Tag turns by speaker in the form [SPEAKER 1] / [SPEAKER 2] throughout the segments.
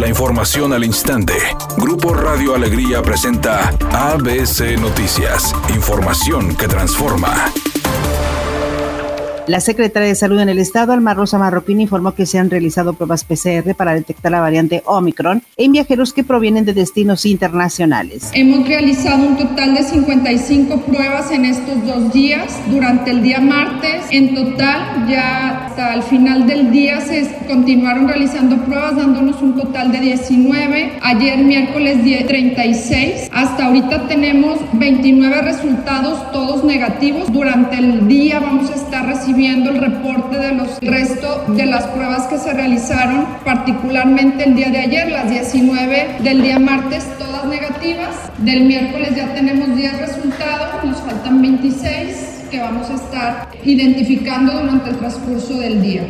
[SPEAKER 1] La información al instante. Grupo Radio Alegría presenta ABC Noticias. Información que transforma.
[SPEAKER 2] La secretaria de Salud en el Estado, Alma Rosa Marroquín, informó que se han realizado pruebas PCR para detectar la variante Omicron en viajeros que provienen de destinos internacionales.
[SPEAKER 3] Hemos realizado un total de 55 pruebas en estos dos días. Durante el día martes, en total, ya hasta el final del día se continuaron realizando pruebas, dándonos un total de 19. Ayer, miércoles, 36. Hasta ahorita tenemos 29 resultados, todos negativos. Durante el día vamos a estar recibiendo el reporte de los resto de las pruebas que se realizaron, particularmente el día de ayer, las 19 del día martes, todas negativas. Del miércoles ya tenemos 10 resultados, nos faltan 26 que vamos a estar identificando durante el transcurso del día.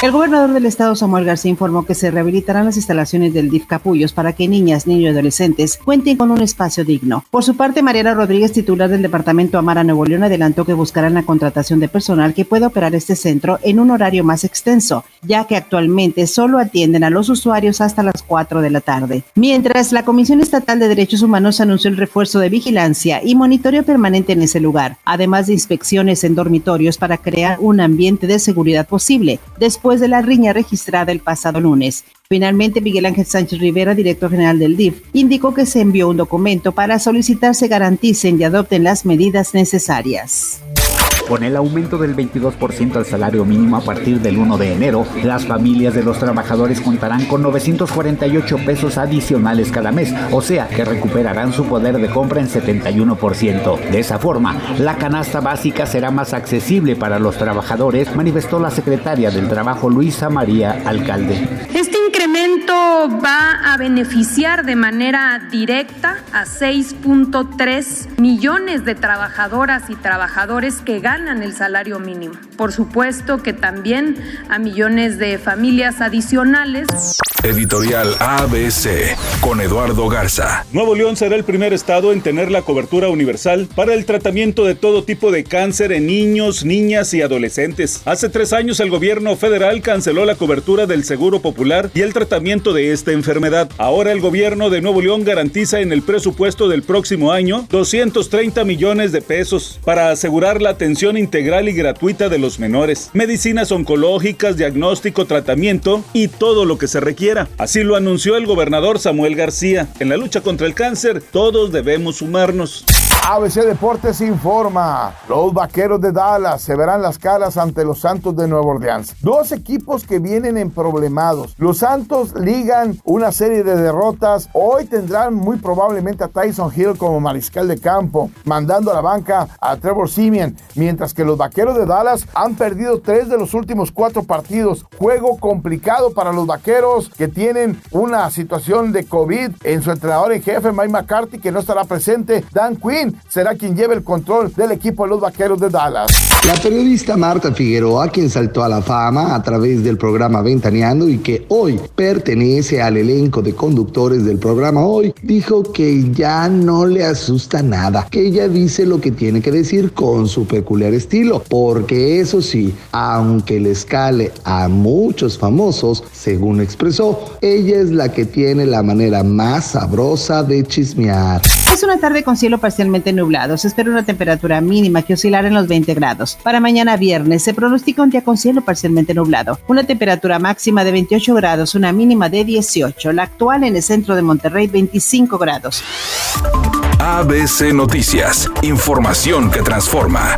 [SPEAKER 2] El gobernador del estado, Samuel García, informó que se rehabilitarán las instalaciones del DIF Capullos para que niñas, niños y adolescentes cuenten con un espacio digno. Por su parte, Mariana Rodríguez, titular del departamento Amara Nuevo León, adelantó que buscarán la contratación de personal que pueda operar este centro en un horario más extenso, ya que actualmente solo atienden a los usuarios hasta las 4 de la tarde. Mientras, la Comisión Estatal de Derechos Humanos anunció el refuerzo de vigilancia y monitoreo permanente en ese lugar, además de inspecciones en dormitorios para crear un ambiente de seguridad posible. Después después de la riña registrada el pasado lunes. Finalmente, Miguel Ángel Sánchez Rivera, director general del DIF, indicó que se envió un documento para solicitar se garanticen y adopten las medidas necesarias.
[SPEAKER 4] Con el aumento del 22% al salario mínimo a partir del 1 de enero, las familias de los trabajadores contarán con 948 pesos adicionales cada mes, o sea que recuperarán su poder de compra en 71%. De esa forma, la canasta básica será más accesible para los trabajadores, manifestó la secretaria del Trabajo Luisa María Alcalde.
[SPEAKER 5] Este va a beneficiar de manera directa a 6.3 millones de trabajadoras y trabajadores que ganan el salario mínimo. Por supuesto que también a millones de familias adicionales.
[SPEAKER 1] Editorial ABC con Eduardo Garza.
[SPEAKER 6] Nuevo León será el primer estado en tener la cobertura universal para el tratamiento de todo tipo de cáncer en niños, niñas y adolescentes. Hace tres años el gobierno federal canceló la cobertura del Seguro Popular y el tratamiento de esta enfermedad. Ahora el gobierno de Nuevo León garantiza en el presupuesto del próximo año 230 millones de pesos para asegurar la atención integral y gratuita de los menores, medicinas oncológicas, diagnóstico, tratamiento y todo lo que se requiera. Así lo anunció el gobernador Samuel García. En la lucha contra el cáncer, todos debemos sumarnos.
[SPEAKER 7] ABC Deportes informa. Los vaqueros de Dallas se verán las caras ante los Santos de Nueva Orleans. Dos equipos que vienen en problemados. Los Santos ligan una serie de derrotas. Hoy tendrán muy probablemente a Tyson Hill como mariscal de campo, mandando a la banca a Trevor Simeon, mientras que los vaqueros de Dallas han perdido tres de los últimos cuatro partidos. Juego complicado para los vaqueros que tienen una situación de COVID en su entrenador en jefe, Mike McCarthy, que no estará presente. Dan Quinn será quien lleve el control del equipo de los Vaqueros de Dallas.
[SPEAKER 8] La periodista Marta Figueroa, quien saltó a la fama a través del programa Ventaneando y que hoy pertenece al elenco de conductores del programa Hoy, dijo que ya no le asusta nada, que ella dice lo que tiene que decir con su peculiar estilo, porque eso sí, aunque le escale a muchos famosos, según expresó, ella es la que tiene la manera más sabrosa de chismear.
[SPEAKER 2] Es una tarde con cielo parcialmente nublado. Se espera una temperatura mínima que oscilará en los 20 grados. Para mañana viernes se pronostica un día con cielo parcialmente nublado. Una temperatura máxima de 28 grados, una mínima de 18. La actual en el centro de Monterrey 25 grados.
[SPEAKER 1] ABC Noticias. Información que transforma.